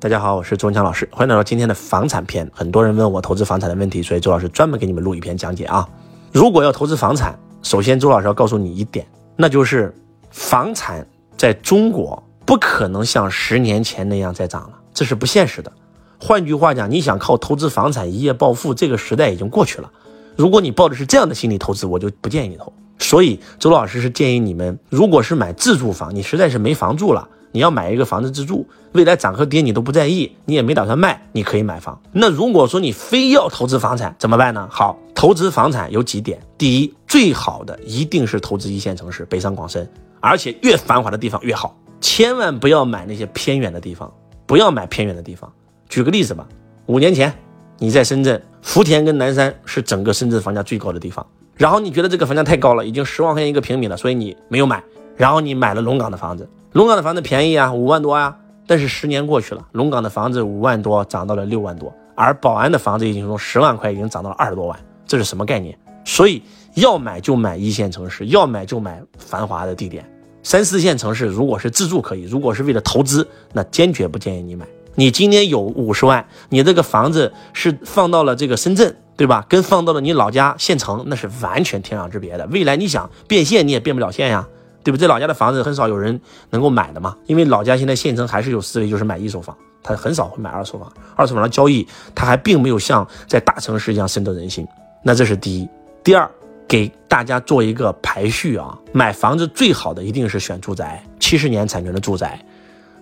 大家好，我是周文强老师，欢迎来到今天的房产篇。很多人问我投资房产的问题，所以周老师专门给你们录一篇讲解啊。如果要投资房产，首先周老师要告诉你一点，那就是房产在中国不可能像十年前那样再涨了，这是不现实的。换句话讲，你想靠投资房产一夜暴富，这个时代已经过去了。如果你抱的是这样的心理投资，我就不建议你投。所以周老师是建议你们，如果是买自住房，你实在是没房住了。你要买一个房子自住，未来涨和跌你都不在意，你也没打算卖，你可以买房。那如果说你非要投资房产怎么办呢？好，投资房产有几点：第一，最好的一定是投资一线城市，北上广深，而且越繁华的地方越好，千万不要买那些偏远的地方，不要买偏远的地方。举个例子吧，五年前你在深圳，福田跟南山是整个深圳房价最高的地方，然后你觉得这个房价太高了，已经十万块钱一个平米了，所以你没有买，然后你买了龙岗的房子。龙岗的房子便宜啊，五万多啊，但是十年过去了，龙岗的房子五万多涨到了六万多，而宝安的房子已经从十万块已经涨到了二十多万，这是什么概念？所以要买就买一线城市，要买就买繁华的地点。三四线城市如果是自住可以，如果是为了投资，那坚决不建议你买。你今天有五十万，你这个房子是放到了这个深圳，对吧？跟放到了你老家县城，那是完全天壤之别的。未来你想变现，你也变不了现呀。对不对？老家的房子很少有人能够买的嘛，因为老家现在县城还是有思维，就是买一手房，他很少会买二手房。二手房的交易，他还并没有像在大城市一样深得人心。那这是第一。第二，给大家做一个排序啊，买房子最好的一定是选住宅，七十年产权的住宅，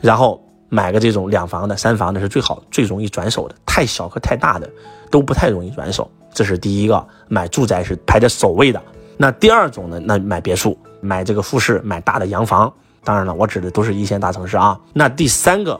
然后买个这种两房的、三房的是最好、最容易转手的。太小和太大的都不太容易转手。这是第一个，买住宅是排在首位的。那第二种呢？那买别墅。买这个复式，买大的洋房，当然了，我指的都是一线大城市啊。那第三个，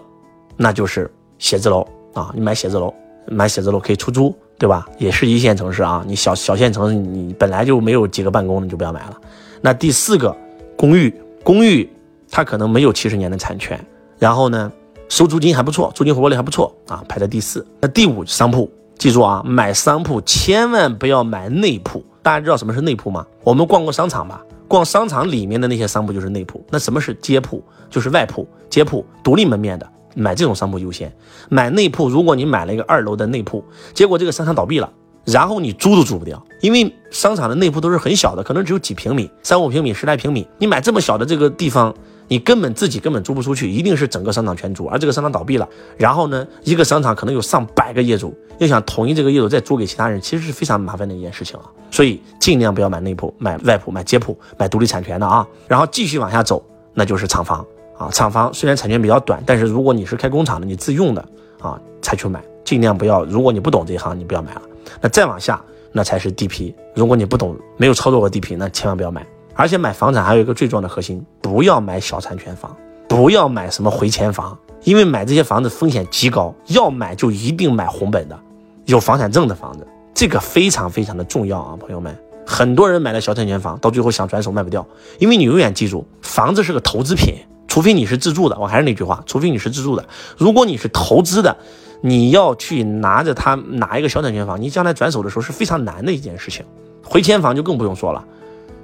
那就是写字楼啊，你买写字楼，买写字楼可以出租，对吧？也是一线城市啊，你小小县城，你本来就没有几个办公，你就不要买了。那第四个，公寓，公寓它可能没有七十年的产权，然后呢，收租金还不错，租金回报率还不错啊，排在第四。那第五，商铺，记住啊，买商铺千万不要买内铺。大家知道什么是内铺吗？我们逛过商场吧？逛商场里面的那些商铺就是内铺，那什么是街铺？就是外铺、街铺、独立门面的，买这种商铺优先。买内铺，如果你买了一个二楼的内铺，结果这个商场倒闭了，然后你租都租不掉，因为商场的内铺都是很小的，可能只有几平米，三五平米、十来平米，你买这么小的这个地方。你根本自己根本租不出去，一定是整个商场全租，而这个商场倒闭了，然后呢，一个商场可能有上百个业主，要想统一这个业主再租给其他人，其实是非常麻烦的一件事情啊。所以尽量不要买内铺、买外铺、买街铺、买独立产权的啊。然后继续往下走，那就是厂房啊。厂房虽然产权比较短，但是如果你是开工厂的，你自用的啊，才去买。尽量不要，如果你不懂这一行，你不要买了。那再往下，那才是地皮。如果你不懂，没有操作过地皮，那千万不要买。而且买房产还有一个最重要的核心，不要买小产权房，不要买什么回迁房，因为买这些房子风险极高。要买就一定买红本的，有房产证的房子，这个非常非常的重要啊，朋友们。很多人买了小产权房，到最后想转手卖不掉，因为你永远记住，房子是个投资品，除非你是自住的。我还是那句话，除非你是自住的。如果你是投资的，你要去拿着它拿一个小产权房，你将来转手的时候是非常难的一件事情。回迁房就更不用说了。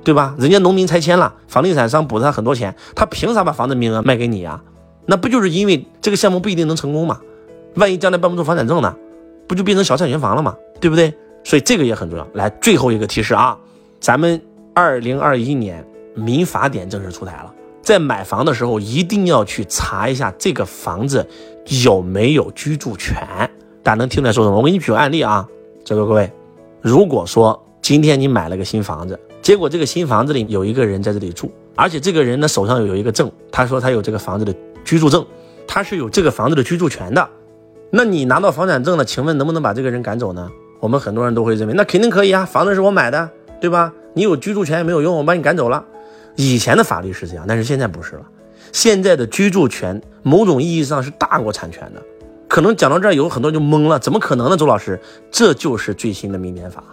对吧？人家农民拆迁了，房地产商补他很多钱，他凭啥把房子名额卖给你呀？那不就是因为这个项目不一定能成功吗？万一将来办不出房产证呢，不就变成小产权房了吗？对不对？所以这个也很重要。来，最后一个提示啊，咱们二零二一年民法典正式出台了，在买房的时候一定要去查一下这个房子有没有居住权。大家能听出来说什么？我给你举个案例啊，在座各位，如果说今天你买了个新房子。结果这个新房子里有一个人在这里住，而且这个人呢手上有有一个证，他说他有这个房子的居住证，他是有这个房子的居住权的。那你拿到房产证了，请问能不能把这个人赶走呢？我们很多人都会认为那肯定可以啊，房子是我买的，对吧？你有居住权也没有用，我把你赶走了。以前的法律是这样，但是现在不是了。现在的居住权某种意义上是大过产权的。可能讲到这儿有很多人就懵了，怎么可能呢？周老师，这就是最新的民典法。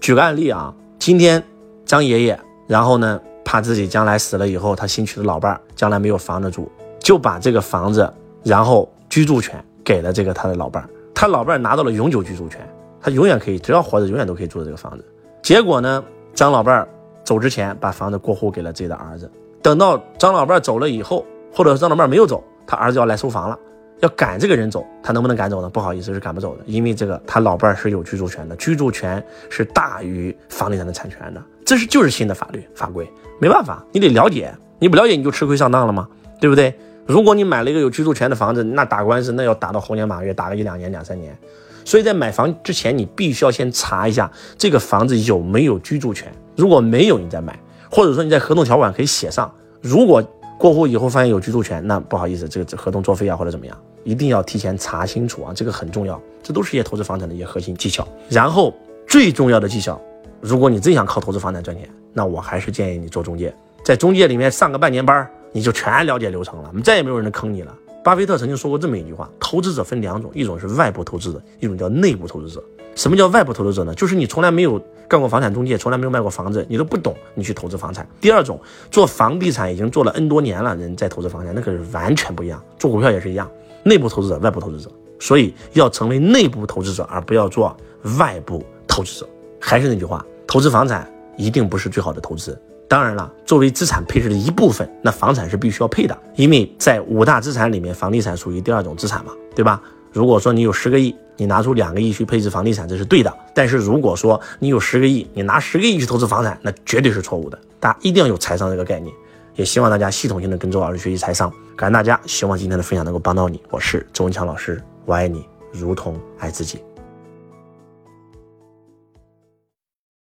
举个案例啊，今天。张爷爷，然后呢，怕自己将来死了以后，他新娶的老伴儿将来没有房子住，就把这个房子，然后居住权给了这个他的老伴儿。他老伴儿拿到了永久居住权，他永远可以，只要活着，永远都可以住这个房子。结果呢，张老伴儿走之前把房子过户给了自己的儿子。等到张老伴儿走了以后，或者张老伴儿没有走，他儿子要来收房了，要赶这个人走，他能不能赶走呢？不好意思，是赶不走的，因为这个他老伴儿是有居住权的，居住权是大于房地产的产权的，这是就是新的法律法规，没办法，你得了解，你不了解你就吃亏上当了吗？对不对？如果你买了一个有居住权的房子，那打官司那要打到猴年马月，打个一两年两三年。所以在买房之前，你必须要先查一下这个房子有没有居住权。如果没有，你再买，或者说你在合同条款可以写上。如果过户以后发现有居住权，那不好意思，这个合同作废啊，或者怎么样，一定要提前查清楚啊，这个很重要。这都是一些投资房产的一些核心技巧。然后最重要的技巧，如果你真想靠投资房产赚钱，那我还是建议你做中介，在中介里面上个半年班，你就全了解流程了，再也没有人能坑你了。巴菲特曾经说过这么一句话：投资者分两种，一种是外部投资者，一种叫内部投资者。什么叫外部投资者呢？就是你从来没有干过房产中介，从来没有卖过房子，你都不懂，你去投资房产。第二种，做房地产已经做了 N 多年了，人在投资房产，那可是完全不一样。做股票也是一样，内部投资者，外部投资者。所以要成为内部投资者，而不要做外部投资者。还是那句话，投资房产一定不是最好的投资。当然了，作为资产配置的一部分，那房产是必须要配的，因为在五大资产里面，房地产属于第二种资产嘛，对吧？如果说你有十个亿，你拿出两个亿去配置房地产，这是对的。但是如果说你有十个亿，你拿十个亿去投资房产，那绝对是错误的。大家一定要有财商这个概念，也希望大家系统性的跟周老师学习财商。感谢大家，希望今天的分享能够帮到你。我是周文强老师，我爱你如同爱自己。